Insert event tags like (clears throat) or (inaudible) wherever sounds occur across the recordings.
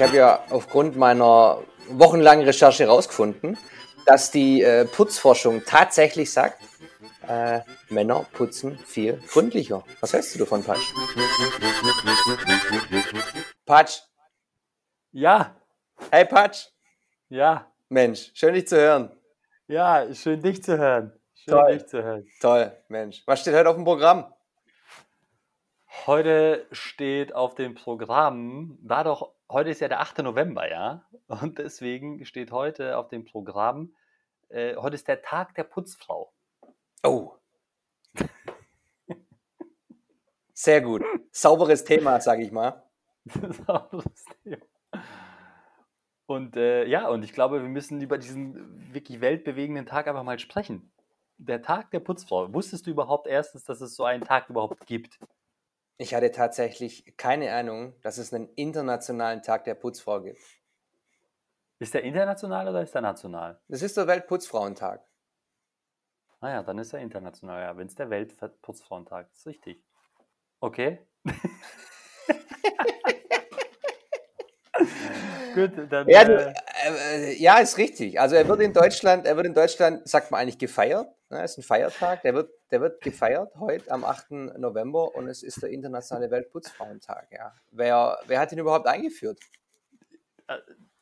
Ich habe ja aufgrund meiner wochenlangen Recherche herausgefunden, dass die äh, Putzforschung tatsächlich sagt, äh, Männer putzen viel gründlicher. Was hältst du davon, Patsch? Patsch. Ja. Hey, Patsch. Ja. Mensch, schön dich zu hören. Ja, schön dich zu hören. Schön Toll. dich zu hören. Toll, Mensch. Was steht heute auf dem Programm? Heute steht auf dem Programm, da doch, heute ist ja der 8. November, ja, und deswegen steht heute auf dem Programm, äh, heute ist der Tag der Putzfrau. Oh. Sehr gut. Sauberes Thema, sag ich mal. (laughs) und äh, ja, und ich glaube, wir müssen über diesen wirklich weltbewegenden Tag einfach mal sprechen. Der Tag der Putzfrau. Wusstest du überhaupt erstens, dass es so einen Tag überhaupt gibt? Ich hatte tatsächlich keine Ahnung, dass es einen internationalen Tag der Putzfrau gibt. Ist der international oder ist der national? Das ist der Weltputzfrauentag. Naja, dann ist er international, ja. Wenn es der Weltputzfrauentag ist, richtig. Okay. (laughs) Gut, dann. Ja, du, äh, äh, ja, ist richtig. Also er wird in Deutschland, er wird in Deutschland, sagt man eigentlich gefeiert. Ne? ist ein Feiertag. Der wird, der wird gefeiert heute am 8. November und es ist der internationale Weltputzfrauentag. Ja. Wer, wer hat ihn überhaupt eingeführt?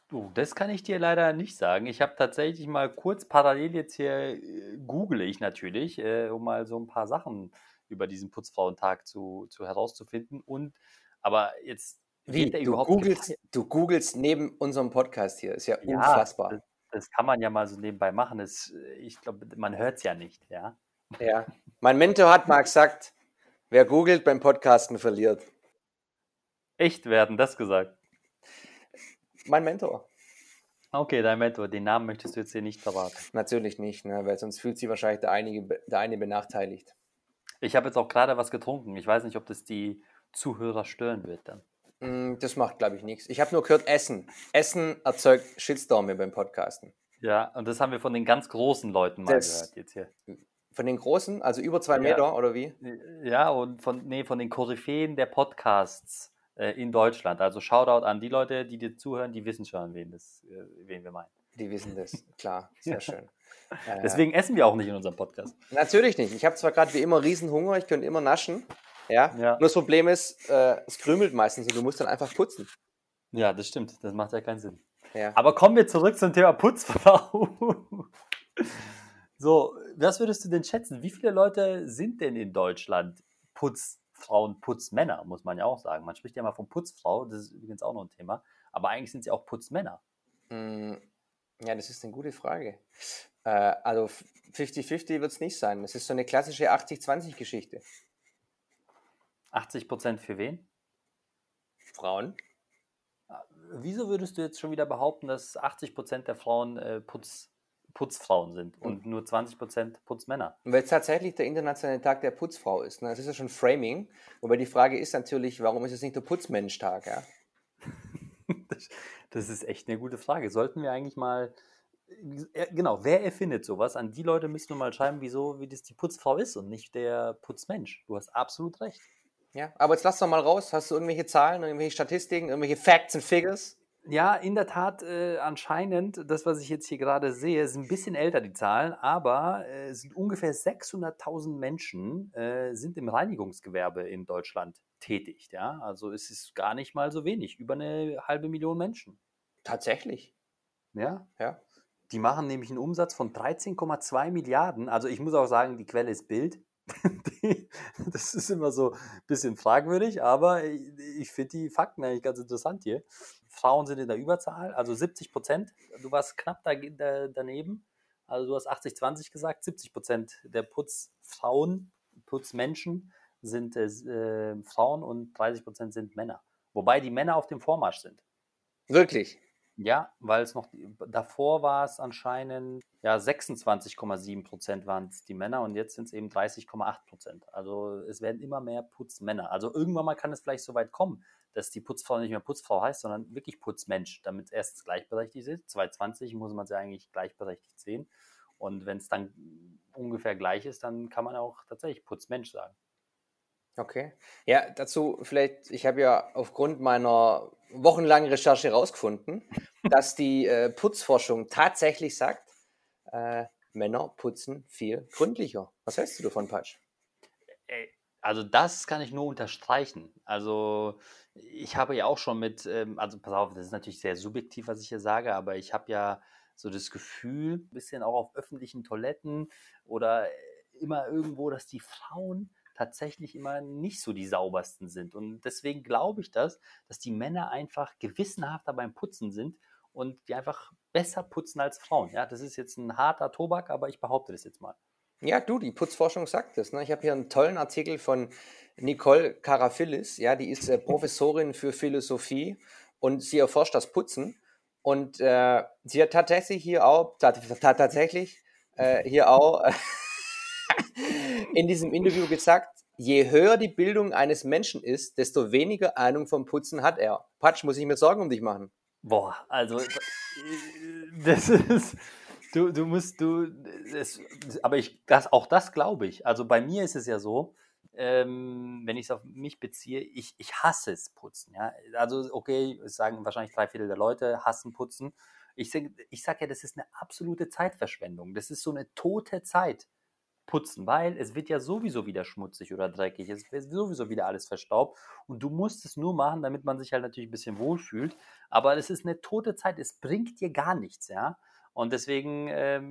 Du, das kann ich dir leider nicht sagen. Ich habe tatsächlich mal kurz parallel jetzt hier, äh, google ich natürlich, äh, um mal so ein paar Sachen über diesen Putzfrauentag zu, zu herauszufinden. Und aber jetzt Wie? Du googelst, du googelst neben unserem Podcast hier. Ist ja, Ja, unfassbar. Das, kann man ja mal so nebenbei machen. Das, äh, ich glaube, man hört es ja nicht, ja. Ja. Mein Mentor hat mal gesagt, wer googelt beim Podcasten verliert. Echt werden das gesagt. Mein Mentor. Okay, dein Mentor, den Namen möchtest du jetzt hier nicht verraten. Natürlich nicht, ne? weil sonst fühlt sich wahrscheinlich der, einige, der eine benachteiligt. Ich habe jetzt auch gerade was getrunken. Ich weiß nicht, ob das die Zuhörer stören wird dann. Mm, Das macht, glaube ich, nichts. Ich habe nur gehört, Essen. Essen erzeugt Shitstorme beim Podcasten. Ja, und das haben wir von den ganz großen Leuten mal Das- gehört jetzt hier. Von den Großen, also über zwei Ja. Meter, oder wie? Ja, und von, nee, von den Koryphäen der Podcasts äh, in Deutschland. Also Shoutout an die Leute, die dir zuhören, die wissen schon, wen, das, äh, wen wir meinen. Die wissen das, (laughs) klar, sehr schön. Äh, Deswegen essen wir auch nicht in unserem Podcast. Natürlich nicht. Ich habe zwar gerade wie immer riesen Hunger, ich könnte immer naschen. Ja. Ja. Nur das Problem ist, äh, es krümelt meistens und du musst dann einfach putzen. Ja, das stimmt. Das macht ja keinen Sinn. Ja. Aber kommen wir zurück zum Thema Putzfrau. (laughs) so, was würdest du denn schätzen? Wie viele Leute sind denn in Deutschland Putzfrauen, Putzmänner, muss man ja auch sagen. Man spricht ja immer von Putzfrau, das ist übrigens auch noch ein Thema. Aber eigentlich sind sie auch Putzmänner. Mm, Ja, das ist eine gute Frage. Äh, also 50-50 wird es nicht sein. Es ist so eine klassische 80-20-Geschichte. 80 Prozent für wen? Frauen? Wieso würdest du jetzt schon wieder behaupten, dass 80 Prozent der Frauen äh, Putz, Putzfrauen sind und nur 20 Prozent Putzmänner? Weil es tatsächlich der internationale Tag der Putzfrau ist. Ne? Das ist ja schon Framing. Wobei die Frage ist natürlich, warum ist es nicht der Putzmensch-Tag? Ja? (laughs) Das, das ist echt eine gute Frage. Sollten wir eigentlich mal. äh, Genau, wer erfindet sowas? An die Leute müssen wir mal schreiben, wieso, wie das die Putzfrau ist und nicht der Putzmensch. Du hast absolut recht. Ja. Aber jetzt lass doch mal raus. Hast du irgendwelche Zahlen, irgendwelche Statistiken, irgendwelche Facts and Figures? Ja, in der Tat, äh, anscheinend, das, was ich jetzt hier gerade sehe, ist ein bisschen älter, die Zahlen, aber äh, es sind ungefähr 600.000 Menschen äh, sind im Reinigungsgewerbe in Deutschland tätig. Ja? Also es ist gar nicht mal so wenig, über eine halbe Million Menschen. Tatsächlich. Ja, Ja. Die machen nämlich einen Umsatz von 13,2 Milliarden. Also ich muss auch sagen, die Quelle ist Bild. (laughs) Die- das ist immer so ein bisschen fragwürdig, aber ich, ich finde die Fakten eigentlich ganz interessant hier. Frauen sind in der Überzahl, also 70 Prozent. Du warst knapp da, da, daneben. Also du hast 80-20 gesagt. 70 Prozent der Putzfrauen, Putzmenschen sind äh, äh, Frauen und 30 Prozent sind Männer. Wobei die Männer auf dem Vormarsch sind. Wirklich. Ja, weil es noch, davor war es anscheinend, ja, 26,7 Prozent waren es die Männer und jetzt sind es eben 30,8 Prozent. Also es werden immer mehr Putzmänner. Also irgendwann mal kann es vielleicht so weit kommen, dass die Putzfrau nicht mehr Putzfrau heißt, sondern wirklich Putzmensch, damit es erstens gleichberechtigt ist. 2020 muss man es ja eigentlich gleichberechtigt sehen. Und wenn es dann ungefähr gleich ist, dann kann man auch tatsächlich Putzmensch sagen. Okay. Ja, dazu vielleicht, ich habe ja aufgrund meiner wochenlangen Recherche herausgefunden, (laughs) dass die äh, Putzforschung tatsächlich sagt, äh, Männer putzen viel gründlicher. Was hältst du davon, Patsch? Also das kann ich nur unterstreichen. Also ich habe ja auch schon mit, ähm, also pass auf, das ist natürlich sehr subjektiv, was ich hier sage, aber ich habe ja so das Gefühl, ein bisschen auch auf öffentlichen Toiletten oder äh, immer irgendwo, dass die Frauen tatsächlich immer nicht so die saubersten sind. Und deswegen glaube ich das, dass die Männer einfach gewissenhafter beim Putzen sind und die einfach besser putzen als Frauen. Ja, das ist jetzt ein harter Tobak, aber ich behaupte das jetzt mal. Ja, du, die Putzforschung sagt das. Ne? Ich habe hier einen tollen Artikel von Nicole Karafillis. Ja, die ist äh, Professorin für Philosophie und sie erforscht das Putzen. Und äh, sie hat tatsächlich hier auch, tatsächlich äh, hier auch (laughs) in diesem Interview gesagt, je höher die Bildung eines Menschen ist, desto weniger Ahnung vom Putzen hat er. Patsch, muss ich mir Sorgen um dich machen. Boah, also das ist du, du musst, du, das, aber ich, das, auch das glaube ich. Also bei mir ist es ja so, ähm, wenn ich es auf mich beziehe, ich, ich hasse es putzen. Ja? Also, okay, sagen wahrscheinlich drei Viertel der Leute hassen putzen. Ich, ich sage ja, das ist eine absolute Zeitverschwendung. Das ist so eine tote Zeit putzen, weil es wird ja sowieso wieder schmutzig oder dreckig, es wird sowieso wieder alles verstaubt und du musst es nur machen, damit man sich halt natürlich ein bisschen wohlfühlt, aber es ist eine tote Zeit, es bringt dir gar nichts, ja. Und deswegen, ähm,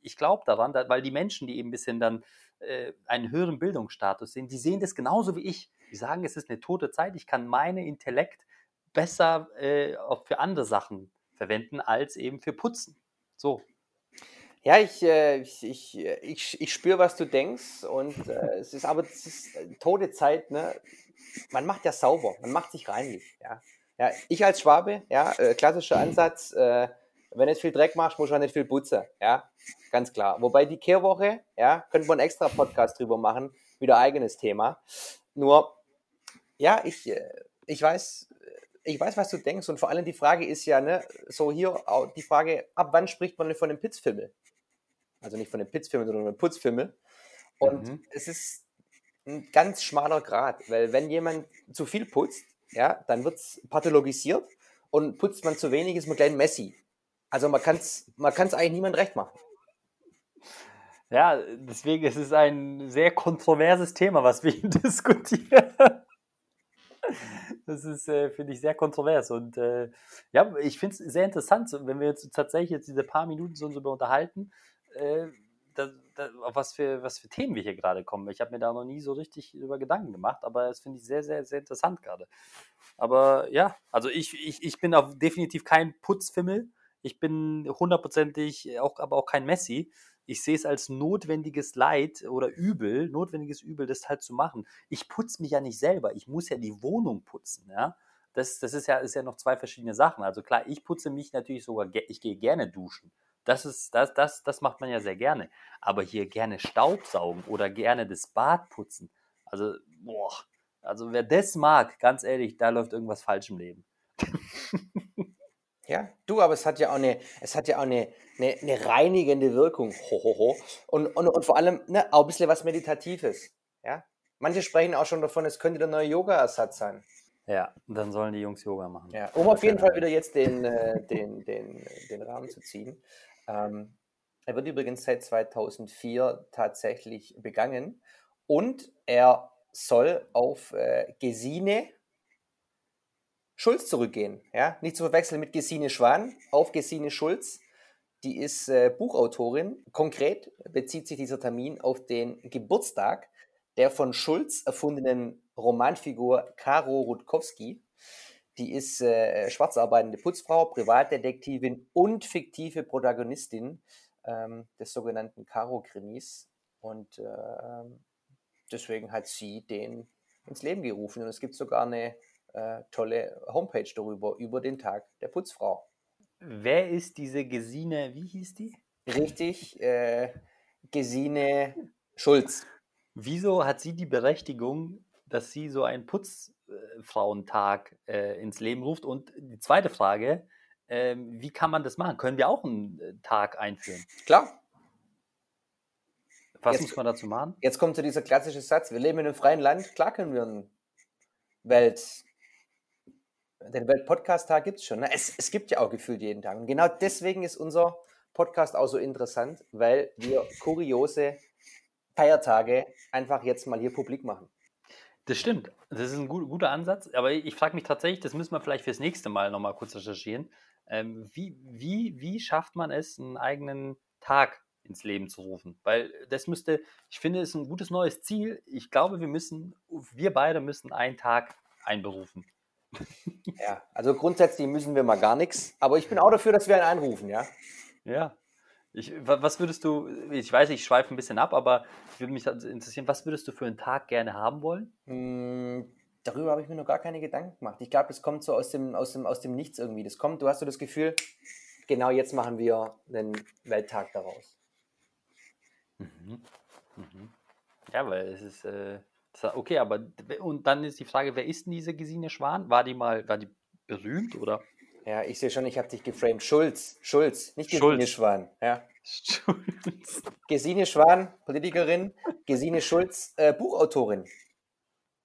ich glaube daran, da, weil die Menschen, die eben ein bisschen dann äh, einen höheren Bildungsstatus sehen, die sehen das genauso wie ich. Die sagen, es ist eine tote Zeit, ich kann meinen Intellekt besser äh, für andere Sachen verwenden, als eben für Putzen. So. Ja, ich, äh, ich, ich, ich, ich spüre, was du denkst. Und äh, (laughs) es ist aber es ist äh, tote Zeit, ne? Man macht ja sauber, man macht sich reinlich. Ja, ja ich als Schwabe, ja, äh, klassischer Ansatz, äh, wenn du nicht viel Dreck machst, musst du auch nicht viel putzen. Ja, ganz klar. Wobei die Kehrwoche, ja, könnte man einen extra Podcast drüber machen, wieder eigenes Thema. Nur, ja, ich, äh, ich weiß, ich weiß, was du denkst. Und vor allem die Frage ist ja, ne, so hier die Frage, ab wann spricht man denn von dem Pitzfimmel? Also nicht von dem Pitzfimmel, sondern von dem Putzfimmel. Und mhm. es ist ein ganz schmaler Grad, weil wenn jemand zu viel putzt, ja, dann wird es pathologisiert und putzt man zu wenig, ist man gleich Messi. Also man kann es man kann's eigentlich niemand recht machen. Ja, deswegen ist es ein sehr kontroverses Thema, was wir hier (laughs) diskutieren. Das ist, äh, finde ich, sehr kontrovers. Und äh, ja, ich finde es sehr interessant, wenn wir jetzt tatsächlich jetzt diese paar Minuten so uns über unterhalten, äh, da, da, auf was für, was für Themen wir hier gerade kommen. Ich habe mir da noch nie so richtig über Gedanken gemacht, aber das finde ich sehr, sehr, sehr interessant gerade. Aber ja, also ich, ich, ich bin auf definitiv kein Putzfimmel. Ich bin hundertprozentig auch, aber auch kein Messi. Ich sehe es als notwendiges Leid oder Übel, notwendiges Übel, das halt zu machen. Ich putze mich ja nicht selber. Ich muss ja die Wohnung putzen, ja. Das, das ist ja, ist ja noch zwei verschiedene Sachen. Also klar, ich putze mich natürlich sogar, ich gehe gerne duschen. Das ist, das, das, das macht man ja sehr gerne. Aber hier gerne Staubsaugen oder gerne das Bad putzen. Also, boah, also wer das mag, ganz ehrlich, da läuft irgendwas falsch im Leben. Ja, du, aber es hat ja auch eine, es hat ja auch eine, eine, eine reinigende Wirkung. Ho, ho, ho. Und, und, und vor allem ne, auch ein bisschen was Meditatives. Ja? Manche sprechen auch schon davon, es könnte der neue Yoga-Ersatz sein. Ja, dann sollen die Jungs Yoga machen. Ja, um auf jeden Fall wieder jetzt den, äh, den, den, den Rahmen zu ziehen. Ähm, er wird übrigens seit 2004 tatsächlich begangen und er soll auf äh, Gesine Schulz zurückgehen. Ja? Nicht zu verwechseln mit Gesine Schwan, auf Gesine Schulz. Die ist äh, Buchautorin. Konkret bezieht sich dieser Termin auf den Geburtstag der von Schulz erfundenen Romanfigur Karo Rutkowski. Die ist äh, schwarz arbeitende Putzfrau, Privatdetektivin und fiktive Protagonistin ähm, des sogenannten Karo-Krimis. Und äh, deswegen hat sie den ins Leben gerufen. Und es gibt sogar eine äh, tolle Homepage darüber, über den Tag der Putzfrau. Wer ist diese Gesine, wie hieß die? Richtig, äh, Gesine Schulz. Wieso hat sie die Berechtigung, dass sie so einen Putzfrauentag äh, ins Leben ruft? Und die zweite Frage, äh, wie kann man das machen? Können wir auch einen äh, Tag einführen? Klar. Was Jetzt- muss man dazu machen? Jetzt kommt so dieser klassische Satz, wir leben in einem freien Land, klar können wir einen Welt, den Welt-Podcast-Tag gibt es schon. Ne? Es, es gibt ja auch gefühlt jeden Tag. Und genau deswegen ist unser Podcast auch so interessant, weil wir kuriose Feiertage einfach jetzt mal hier publik machen. Das stimmt. Das ist ein gut, guter Ansatz. Aber ich frage mich tatsächlich, das müssen wir vielleicht fürs nächste Mal nochmal kurz recherchieren. Ähm, wie, wie, wie schafft man es, einen eigenen Tag ins Leben zu rufen? Weil das müsste, ich finde, es ist ein gutes neues Ziel. Ich glaube, wir müssen, wir beide müssen einen Tag einberufen. Ja, also grundsätzlich müssen wir mal gar nichts, aber ich bin auch dafür, dass wir einen einrufen, ja. Ja. Ich, wa- was würdest du, ich weiß, ich schweife ein bisschen ab, aber ich würde mich interessieren, was würdest du für einen Tag gerne haben wollen? Hm, darüber habe ich mir noch gar keine Gedanken gemacht. Ich glaube, das kommt so aus dem, aus, dem, aus dem Nichts irgendwie. Das kommt, du hast so das Gefühl, genau jetzt machen wir einen Welttag daraus. Mhm. Mhm. Ja, weil es ist, äh, okay, aber und dann ist die Frage, wer ist denn diese Gesine Schwan? War die mal, war die berühmt oder? Ja, ich sehe schon, ich habe dich geframed. Schulz, Schulz, nicht Schulz. Gesine Schwan. Ja. Schulz. Gesine Schwan, Politikerin, Gesine Schulz, äh, Buchautorin.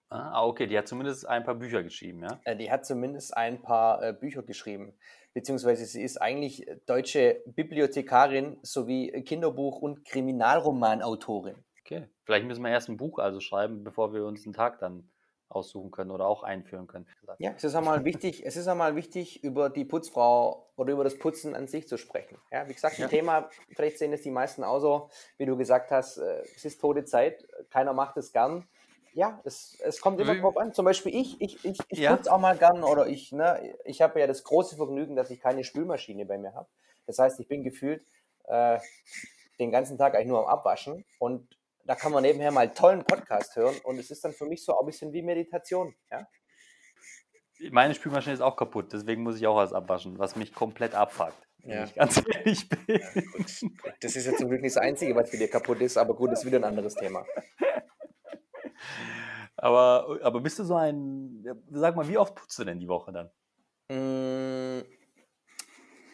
Ah, okay, die hat zumindest ein paar Bücher geschrieben, ja? Äh, die hat zumindest ein paar äh, Bücher geschrieben. Beziehungsweise sie ist eigentlich deutsche Bibliothekarin sowie Kinderbuch- und Kriminalromanautorin. Okay. Vielleicht müssen wir erst ein Buch also schreiben, bevor wir uns einen Tag dann aussuchen können oder auch einführen können. Ja, es ist einmal (laughs) wichtig, es ist einmal wichtig, über die Putzfrau oder über das Putzen an sich zu sprechen. Ja, wie gesagt, ein Ja. Thema, vielleicht sehen es die meisten auch so, wie du gesagt hast, äh, es ist tote Zeit, keiner macht es gern. Ja, es, es kommt immer Mhm. drauf an. Zum Beispiel ich, ich, ich, ich Ja. putze auch mal gern oder ich, ne, ich habe ja das große Vergnügen, dass ich keine Spülmaschine bei mir habe. Das heißt, ich bin gefühlt äh, den ganzen Tag eigentlich nur am Abwaschen und da kann man nebenher mal tollen Podcast hören und es ist dann für mich so ein bisschen wie Meditation. Ja? Meine Spülmaschine ist auch kaputt, deswegen muss ich auch was abwaschen, was mich komplett abfuckt, wenn Ja. ich ganz (laughs) ehrlich bin. Das ist ja zum Glück nicht das Einzige, was für dir kaputt ist, aber gut, das ist wieder ein anderes Thema. Aber, aber bist du so ein, ja, sag mal, wie oft putzt du denn die Woche dann? Mm,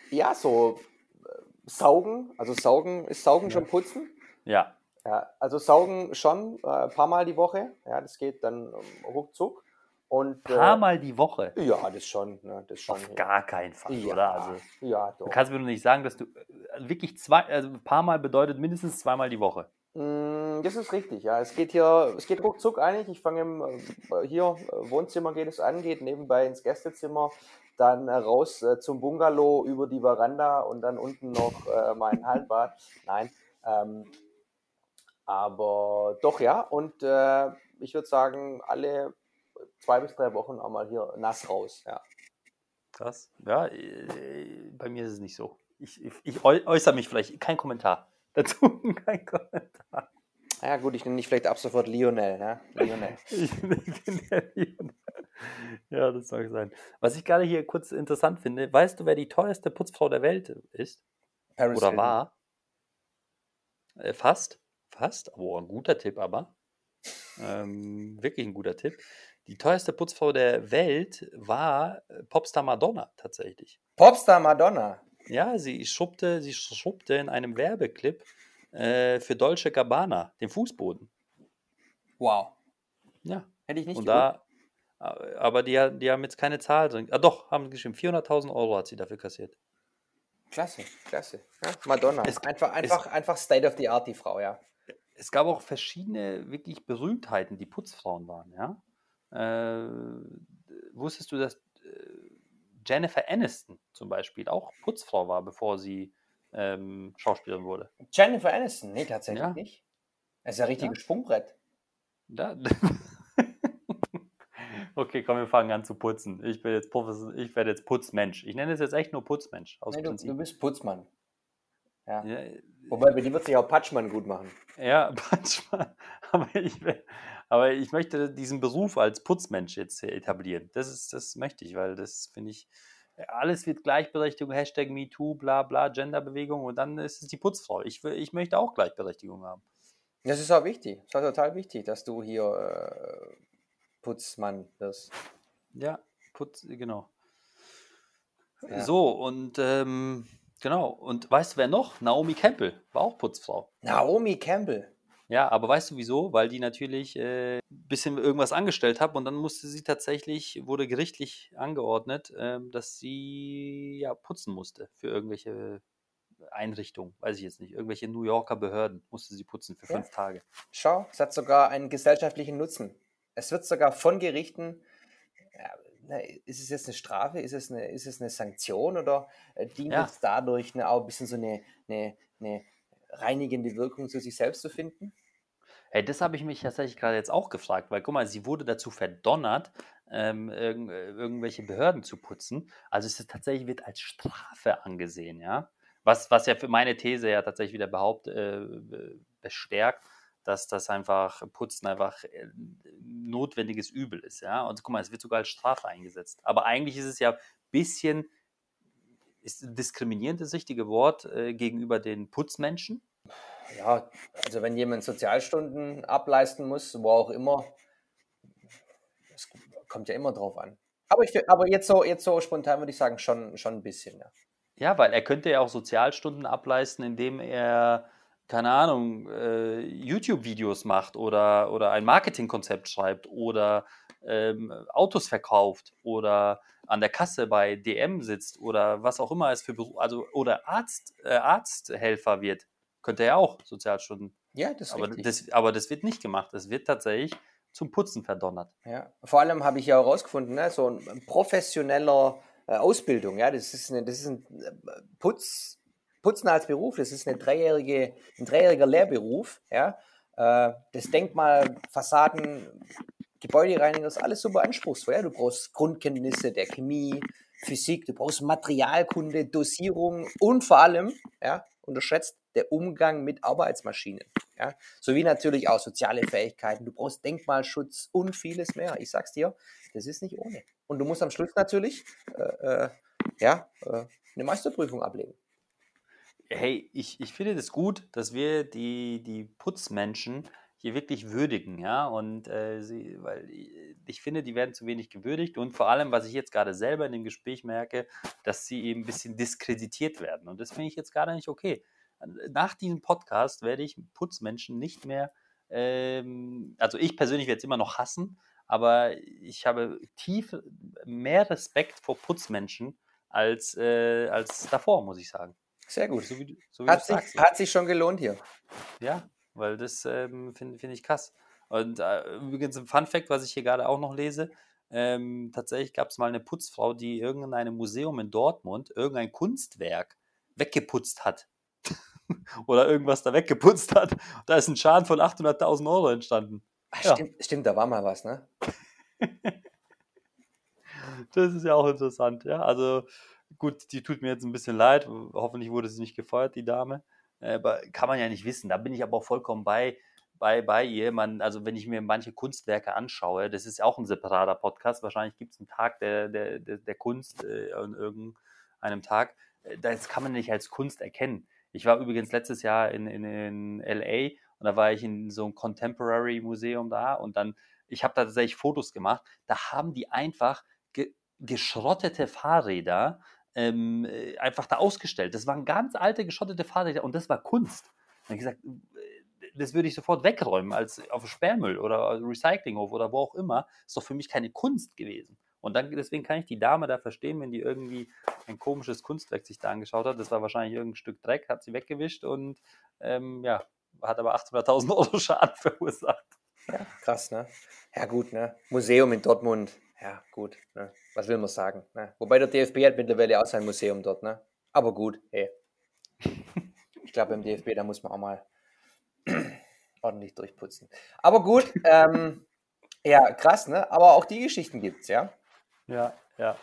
Ja, so äh, saugen, also saugen, ist saugen schon putzen? Ja, Ja, also saugen schon äh, ein paar Mal die Woche. Ja, das geht dann ähm, ruckzuck. Und, paar Mal die Woche. Äh, ja, das schon. Ne, das schon Auf gar keinen Fall, ja, oder? Also, ja, du doch. kannst mir nur nicht sagen, dass du äh, wirklich zwei, also ein paar Mal bedeutet mindestens zweimal die Woche. Mm, Das ist richtig, ja. Es geht hier, es geht ruckzuck eigentlich. Ich fange im äh, hier äh, Wohnzimmer geht es an, geht nebenbei ins Gästezimmer, dann äh, raus äh, zum Bungalow über die Veranda und dann unten noch äh, mein Hallenbad. Nein, ähm, aber doch ja. Und äh, ich würde sagen, alle zwei bis drei Wochen auch mal hier nass raus. Ja. Krass. Ja, äh, bei mir ist es nicht so. Ich, ich, ich äu- äußere mich vielleicht, kein Kommentar dazu, (laughs) kein Kommentar. Ja gut, ich nenne dich vielleicht ab sofort Lionel. Ja? Lionel. (laughs) Ich bin der Lionel. Ja, das soll sein. Was ich gerade hier kurz interessant finde, weißt du, wer die teuerste Putzfrau der Welt ist? Paris Oder Hilton. war? Äh, fast. Fast. Oh, ein guter Tipp aber. Ähm, wirklich ein guter Tipp. Die teuerste Putzfrau der Welt war äh, Popstar Madonna tatsächlich. Popstar Madonna. Ja, sie schuppte, sie schuppte in einem Werbeclip äh, für Dolce Gabbana den Fußboden. Wow. Ja. Hätte ich nicht Und gewusst. da, aber die, die haben jetzt keine Zahl drin. Ah, doch, haben geschrieben. 400.000 Euro hat sie dafür kassiert. Klasse, klasse. Ja, Madonna. Es- einfach, einfach, einfach State of the Art, die Frau, ja. Es gab auch verschiedene wirklich Berühmtheiten, die Putzfrauen waren, ja. Äh, wusstest du, dass äh, Jennifer Aniston zum Beispiel auch Putzfrau war, bevor sie ähm, Schauspielerin wurde? Jennifer Aniston, nee, tatsächlich Ja. nicht. Das ist ja ein richtiges Sprungbrett. Ja. (laughs) okay, komm, wir fangen an zu putzen. Ich bin jetzt ich werde jetzt Putzmensch. Ich nenne es jetzt echt nur Putzmensch aus Nee, du, du bist Putzmann. Ja. Wobei, bei dir wird sich auch Patschmann gut machen. ja, (laughs) manchmal. Aber ich, aber ich möchte diesen Beruf als Putzmensch jetzt hier etablieren. Das ist, das möchte ich, weil das finde ich, alles wird Gleichberechtigung, Hashtag MeToo, bla bla, Genderbewegung und dann ist es die Putzfrau. Ich, ich möchte auch Gleichberechtigung haben. Das ist auch wichtig. Das ist auch total wichtig, dass du hier äh, Putzmann wirst. Ja, Putz, genau. Ja. So, und ähm, genau. Und weißt du, wer noch? Naomi Campbell war auch Putzfrau. Naomi Campbell. Ja, aber weißt du wieso? Weil die natürlich ein äh, bisschen irgendwas angestellt haben und dann musste sie tatsächlich, wurde gerichtlich angeordnet, äh, dass sie ja putzen musste für irgendwelche Einrichtungen, weiß ich jetzt nicht, irgendwelche New Yorker Behörden musste sie putzen für ja. fünf Tage. Schau, es hat sogar einen gesellschaftlichen Nutzen. Es wird sogar von Gerichten, ja, na, ist es jetzt eine Strafe, ist es eine, ist es eine Sanktion oder äh, dient ja. es dadurch eine, auch ein bisschen so eine, eine, eine reinigende Wirkung zu sich selbst zu finden? Hey, das habe ich mich tatsächlich gerade jetzt auch gefragt, weil guck mal, sie wurde dazu verdonnert, ähm, irg äh, irgendwelche Behörden zu putzen. Also es tatsächlich wird als Strafe angesehen, ja. Was, was ja für meine These ja tatsächlich wieder behauptet, äh, bestärkt, dass das einfach Putzen einfach äh, notwendiges Übel ist, ja. Und guck mal, es wird sogar als Strafe eingesetzt. Aber eigentlich ist es ja ein bisschen ist diskriminierend das richtige Wort äh, gegenüber den Putzmenschen? Ja, also wenn jemand Sozialstunden ableisten muss, wo auch immer, es kommt ja immer drauf an. Aber, ich, aber jetzt, so, jetzt so spontan würde ich sagen, schon, schon ein bisschen, ja. Ja, weil er könnte ja auch Sozialstunden ableisten, indem er, keine Ahnung, äh, YouTube-Videos macht oder, oder ein Marketingkonzept schreibt oder ähm, Autos verkauft oder an der Kasse bei DM sitzt oder was auch immer es für Beruf, also oder Arzt, äh, Arzthelfer wird, könnte er auch Sozialstunden. Ja, das aber das, aber das wird nicht gemacht. Es wird tatsächlich zum Putzen verdonnert. Ja, vor allem habe ich ja herausgefunden, ne, so ein professioneller äh, Ausbildung, ja, das ist, eine, das ist ein äh, Putz, Putzen als Beruf, das ist eine dreijährige, ein dreijähriger Lehrberuf, ja. Äh, das Denkmal, Fassaden, Gebäudereinigung ist alles super anspruchsvoll. Ja? Du brauchst Grundkenntnisse der Chemie, Physik, du brauchst Materialkunde, Dosierung und vor allem, ja, unterschätzt, der Umgang mit Arbeitsmaschinen. Ja? Sowie natürlich auch soziale Fähigkeiten. Du brauchst Denkmalschutz und vieles mehr. Ich sag's dir, das ist nicht ohne. Und du musst am Schluss natürlich äh, äh, ja, äh, eine Meisterprüfung ablegen. Hey, ich, ich finde das gut, dass wir die, die Putzmenschen hier wirklich würdigen, ja. Und äh, sie, weil ich finde, die werden zu wenig gewürdigt und vor allem, was ich jetzt gerade selber in dem Gespräch merke, dass sie eben ein bisschen diskreditiert werden. Und das finde ich jetzt gerade nicht okay. Nach diesem Podcast werde ich Putzmenschen nicht mehr, ähm, also ich persönlich werde es immer noch hassen, aber ich habe tief mehr Respekt vor Putzmenschen als, äh, als davor, muss ich sagen. Sehr gut. So wie, so wie hat, sich, sagst, hat sich schon gelohnt hier. Ja, weil das ähm, finde find ich krass. Und äh, übrigens ein Fun Fact, was ich hier gerade auch noch lese, ähm, tatsächlich gab es mal eine Putzfrau, die irgendeinem Museum in Dortmund irgendein Kunstwerk weggeputzt hat. (laughs) Oder irgendwas da weggeputzt hat. Da ist ein Schaden von 800.000 Euro entstanden. Ach, ja. stimmt, stimmt, da war mal was, ne? (laughs) das ist ja auch interessant, ja. Also gut, die tut mir jetzt ein bisschen leid. Hoffentlich wurde sie nicht gefeuert, die Dame. Aber kann man ja nicht wissen. Da bin ich aber auch vollkommen bei, bei, bei ihr. Man, also wenn ich mir manche Kunstwerke anschaue, das ist auch ein separater Podcast. Wahrscheinlich gibt es einen Tag der, der, der, der Kunst äh, an irgendeinem Tag. Äh, das kann man nicht als Kunst erkennen. Ich war übrigens letztes Jahr in, in, in LA und da war ich in so einem Contemporary Museum da und dann, ich habe da tatsächlich Fotos gemacht. Da haben die einfach ge geschrottete Fahrräder ähm, äh, einfach da ausgestellt. Das waren ganz alte, geschottete Fahrräder und das war Kunst. Ich gesagt, äh, das würde ich sofort wegräumen als auf Sperrmüll oder Recyclinghof oder wo auch immer. Ist doch für mich keine Kunst gewesen. Und dann, deswegen kann ich die Dame da verstehen, wenn die irgendwie ein komisches Kunstwerk sich da angeschaut hat. Das war wahrscheinlich irgendein Stück Dreck, hat sie weggewischt und ähm, ja, hat aber 800.000 Euro Schaden (laughs) verursacht. Ja, krass, ne? Ja, gut, ne? Museum in Dortmund, ja, gut. Ne? Was will man sagen? Ne? Wobei der DFB hat mittlerweile auch sein Museum dort, ne? Aber gut, hey. Ich glaube, im DFB, da muss man auch mal (clears throat) ordentlich durchputzen. Aber gut, ähm, ja, krass, ne? Aber auch die Geschichten gibt's, ja? Ja, ja.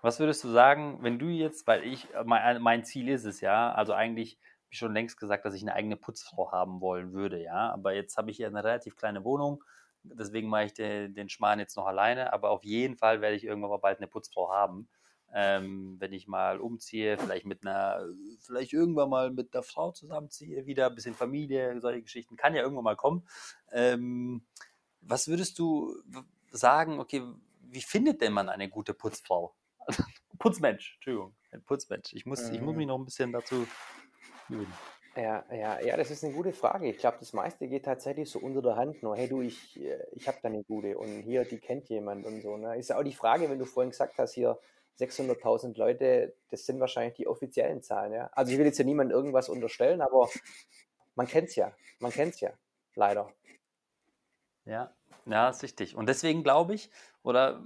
Was würdest du sagen, wenn du jetzt, weil ich, mein, mein Ziel ist es ja, also eigentlich schon längst gesagt, dass ich eine eigene Putzfrau haben wollen würde, ja. Aber jetzt habe ich hier eine relativ kleine Wohnung Deswegen mache ich den, den Schmarrn jetzt noch alleine, aber auf jeden Fall werde ich irgendwann mal bald eine Putzfrau haben. Ähm, wenn ich mal umziehe, vielleicht mit einer, vielleicht irgendwann mal mit einer Frau zusammenziehe, wieder ein bisschen Familie, solche Geschichten, kann ja irgendwann mal kommen. Ähm, was würdest du sagen, okay, wie findet denn man eine gute Putzfrau? (laughs) Putzmensch, Entschuldigung, ein Putzmensch. Ich muss, ich muss mich noch ein bisschen dazu üben. Ja, ja, ja, das ist eine gute Frage. Ich glaube, das meiste geht tatsächlich so unter der Hand nur. Hey du, ich, äh, ich habe da eine gute und hier, die kennt jemand und so. Ne? Ist ja auch die Frage, wenn du vorhin gesagt hast, hier 600.000 Leute, das sind wahrscheinlich die offiziellen Zahlen. Ja? Also ich will jetzt ja niemand irgendwas unterstellen, aber man kennt es ja. Man kennt es ja, leider. Ja, ja, ist richtig. Und deswegen glaube ich, oder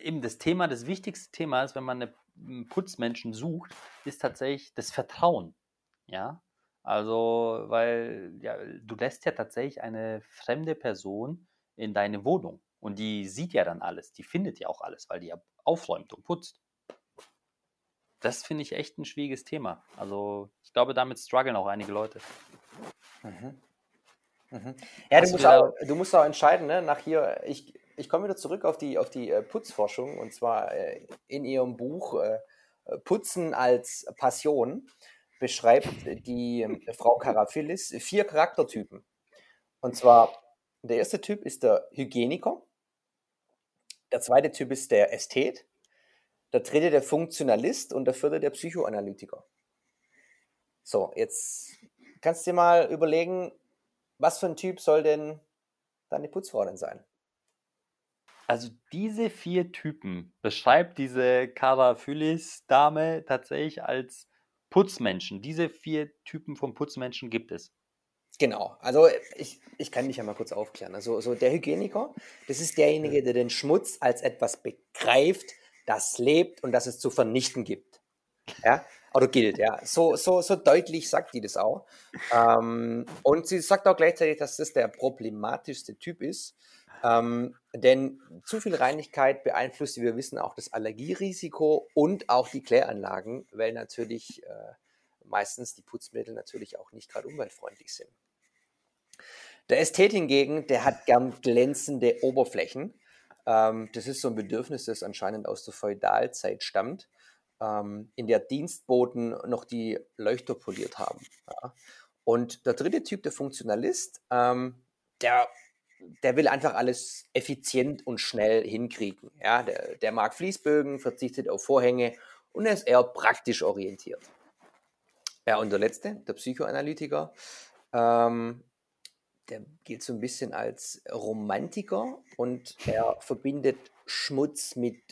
eben das Thema, das wichtigste Thema ist, wenn man einen Putzmenschen sucht, ist tatsächlich das Vertrauen. Ja, also, weil ja, du lässt ja tatsächlich eine fremde Person in deine Wohnung und die sieht ja dann alles, die findet ja auch alles, weil die ja aufräumt und putzt. Das finde ich echt ein schwieriges Thema. Also, ich glaube, damit strugglen auch einige Leute. Mhm. Mhm. Ja, du musst, auch, du musst, auch, entscheiden, ne? nach hier, ich, ich komme wieder zurück auf die, auf die äh, Putzforschung und zwar äh, in ihrem Buch äh, Putzen als Passion beschreibt die ähm, Frau Karaphilis vier Charaktertypen. Und zwar, der erste Typ ist der Hygieniker, der zweite Typ ist der Ästhet, der dritte der Funktionalist und der vierte der Psychoanalytiker. So, jetzt kannst du dir mal überlegen, was für ein Typ soll denn deine Putzfrau denn sein? Also diese vier Typen beschreibt diese Karaphilis-Dame tatsächlich als Putzmenschen. Diese vier Typen von Putzmenschen gibt es. Genau, also ich, ich kann dich ja mal kurz aufklären. Also so der Hygieniker, das ist derjenige, der den Schmutz als etwas begreift, das lebt und das es zu vernichten gibt. Ja, oder gilt, ja. So, so, so deutlich sagt die das auch. Ähm, und sie sagt auch gleichzeitig, dass das der problematischste Typ ist, ähm, denn zu viel Reinigkeit beeinflusst, wie wir wissen, auch das Allergierisiko und auch die Kläranlagen, weil natürlich äh, meistens die Putzmittel natürlich auch nicht gerade umweltfreundlich sind. Der Ästhet hingegen, der hat gern glänzende Oberflächen. Ähm, das ist so ein Bedürfnis, das anscheinend aus der Feudalzeit stammt, ähm, in der Dienstboten noch die Leuchter poliert haben. Ja. Und der dritte Typ, der Funktionalist, ähm, der der will einfach alles effizient und schnell hinkriegen. Ja, der, der mag Fließbögen, verzichtet auf Vorhänge und er ist eher praktisch orientiert. Ja, und der letzte, der Psychoanalytiker, ähm, der gilt so ein bisschen als Romantiker und er verbindet Schmutz mit,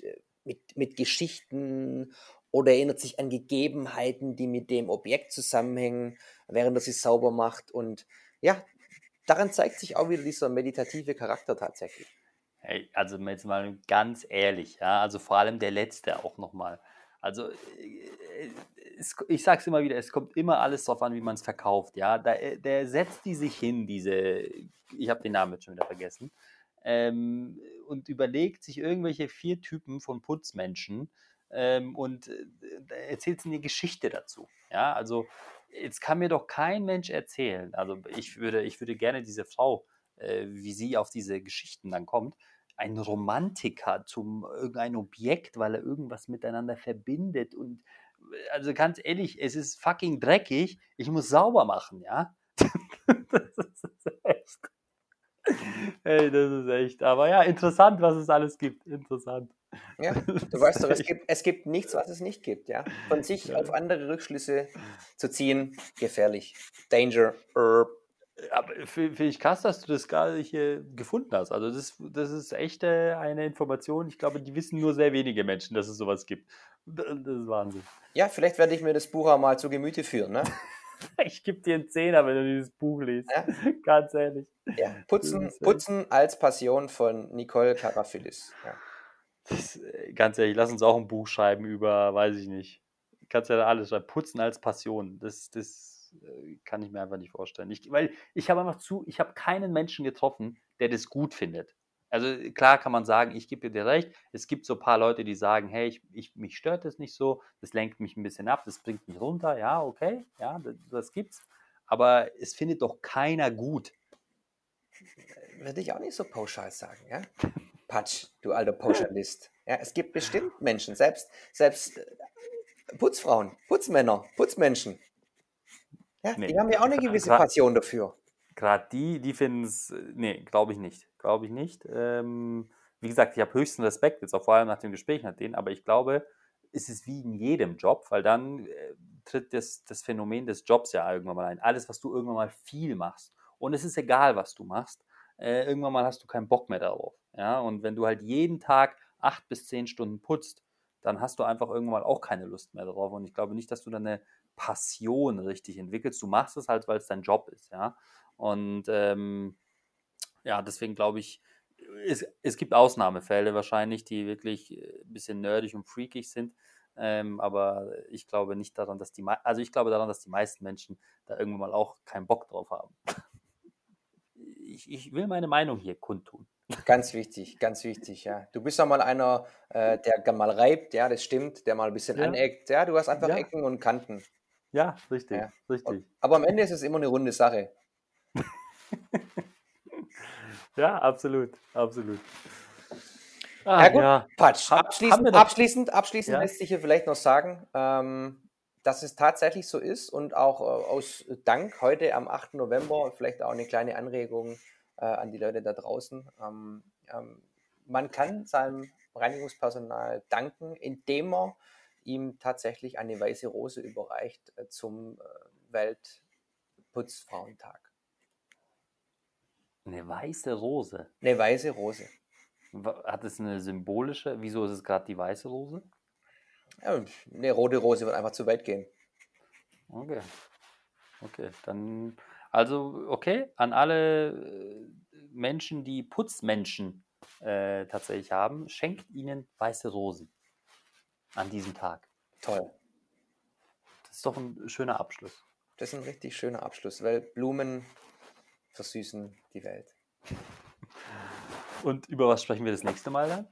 mit, mit Geschichten oder erinnert sich an Gegebenheiten, die mit dem Objekt zusammenhängen, während er sie sauber macht. Und ja, daran zeigt sich auch wieder dieser meditative Charakter tatsächlich. Hey, also jetzt mal ganz ehrlich, ja, also vor allem der letzte auch nochmal. Also äh, es, ich sage es immer wieder, es kommt immer alles darauf an, wie man es verkauft, ja. Da, äh, der setzt die sich hin, diese, ich habe den Namen jetzt schon wieder vergessen, ähm, und überlegt sich irgendwelche vier Typen von Putzmenschen ähm, und äh, erzählt eine Geschichte dazu. Ja, also jetzt kann mir doch kein Mensch erzählen, also ich würde, ich würde gerne diese Frau, äh, wie sie auf diese Geschichten dann kommt, ein Romantiker zum irgendein Objekt, weil er irgendwas miteinander verbindet und äh, also ganz ehrlich, es ist fucking dreckig, ich muss sauber machen, ja. (laughs) das ist echt. Hey, das ist echt. Aber ja, interessant, was es alles gibt. Interessant. Ja, (laughs) du weißt doch, es gibt, es gibt nichts, was es nicht gibt, ja. Von sich ja. auf andere Rückschlüsse zu ziehen, gefährlich. Danger. Aber finde ich krass, dass du das gerade hier gefunden hast. Also das, das ist echt äh, eine Information. Ich glaube, die wissen nur sehr wenige Menschen, dass es sowas gibt. Das ist Wahnsinn. Ja, vielleicht werde ich mir das Buch auch mal zu Gemüte führen, ne? (laughs) ich gebe dir einen Zehner, wenn du dieses Buch liest. Ja? Ganz ehrlich. Ja. Putzen, Putzen als Passion von Nicole Karaphilis. Ja. Das, äh, ganz ehrlich, lass uns auch ein Buch schreiben über, weiß ich nicht. Kannst ja alles schreiben. Putzen als Passion. Das, das äh, kann ich mir einfach nicht vorstellen. Ich, weil ich habe einfach zu, ich habe keinen Menschen getroffen, der das gut findet. Also klar kann man sagen, ich gebe dir recht. Es gibt so ein paar Leute, die sagen, hey, ich, ich, mich stört das nicht so, das lenkt mich ein bisschen ab, das bringt mich runter. Ja, okay, ja, das, das gibt's. Aber es findet doch keiner gut. Würde ich auch nicht so pauschal sagen, ja? (laughs) Patsch, du alter Pauschalist. Ja, es gibt bestimmt Menschen, selbst, selbst äh, Putzfrauen, Putzmänner, Putzmenschen. Ja, nee. die haben ja auch eine gewisse Passion dafür. Gerade die, die finden es, nee, glaube ich nicht. Glaube ich nicht. Ähm, wie gesagt, ich habe höchsten Respekt, jetzt auch vor allem nach dem Gespräch mit denen, aber ich glaube, es ist wie in jedem Job, weil dann äh, tritt das, das Phänomen des Jobs ja irgendwann mal ein. Alles, was du irgendwann mal viel machst. Und es ist egal, was du machst. Äh, irgendwann mal hast du keinen Bock mehr darauf. Ja? Und wenn du halt jeden Tag acht bis zehn Stunden putzt, dann hast du einfach irgendwann auch keine Lust mehr darauf. Und ich glaube nicht, dass du dann eine Passion richtig entwickelst. Du machst es halt, weil es dein Job ist, ja. Und ähm, ja, deswegen glaube ich, es, es gibt Ausnahmefälle wahrscheinlich, die wirklich äh, ein bisschen nerdig und freakig sind. Ähm, aber ich glaube nicht daran, dass die, also ich glaube daran, dass die meisten Menschen da irgendwann mal auch keinen Bock drauf haben. (laughs) Ich, ich will meine Meinung hier kundtun. Ganz wichtig, ganz wichtig, ja. Du bist ja mal einer, äh, der mal reibt, ja, das stimmt, der mal ein bisschen ja. aneckt, ja, du hast einfach ja. Ecken und Kanten. Ja, richtig, ja. richtig. Aber am Ende ist es immer eine runde Sache. (laughs) ja, absolut, absolut. Ah, ja gut, ja. Patsch. Abschließend, abschließend, abschließend lässt sich hier vielleicht noch sagen, ähm, dass es tatsächlich so ist und auch äh, aus Dank heute am 8. November vielleicht auch eine kleine Anregung äh, an die Leute da draußen. Ähm, ähm, man kann seinem Reinigungspersonal danken, indem man ihm tatsächlich eine weiße Rose überreicht äh, zum äh, Weltputzfrauentag. Eine weiße Rose? Eine weiße Rose. Hat es eine symbolische, wieso ist es gerade die weiße Rose? Ja, eine rote Rose wird einfach zu weit gehen. Okay. Okay, dann, also, okay, an alle äh, Menschen, die Putzmenschen äh, tatsächlich haben, schenkt ihnen weiße Rosen an diesem Tag. Toll. Das ist doch ein schöner Abschluss. Das ist ein richtig schöner Abschluss, weil Blumen versüßen die Welt. Und über was sprechen wir das nächste Mal dann?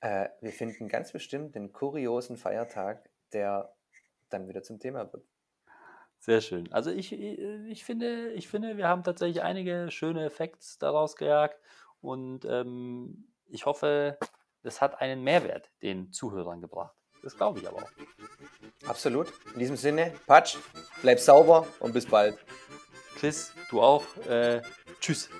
Äh, wir finden ganz bestimmt den kuriosen Feiertag, der dann wieder zum Thema wird. Sehr schön. Also ich, äh, ich, finde, ich finde, wir haben tatsächlich einige schöne Effekte daraus gejagt und ähm, ich hoffe, es hat einen Mehrwert den Zuhörern gebracht. Das glaube ich aber auch. Absolut. In diesem Sinne, Patsch, bleib sauber und bis bald. Chris, du auch. Äh, tschüss.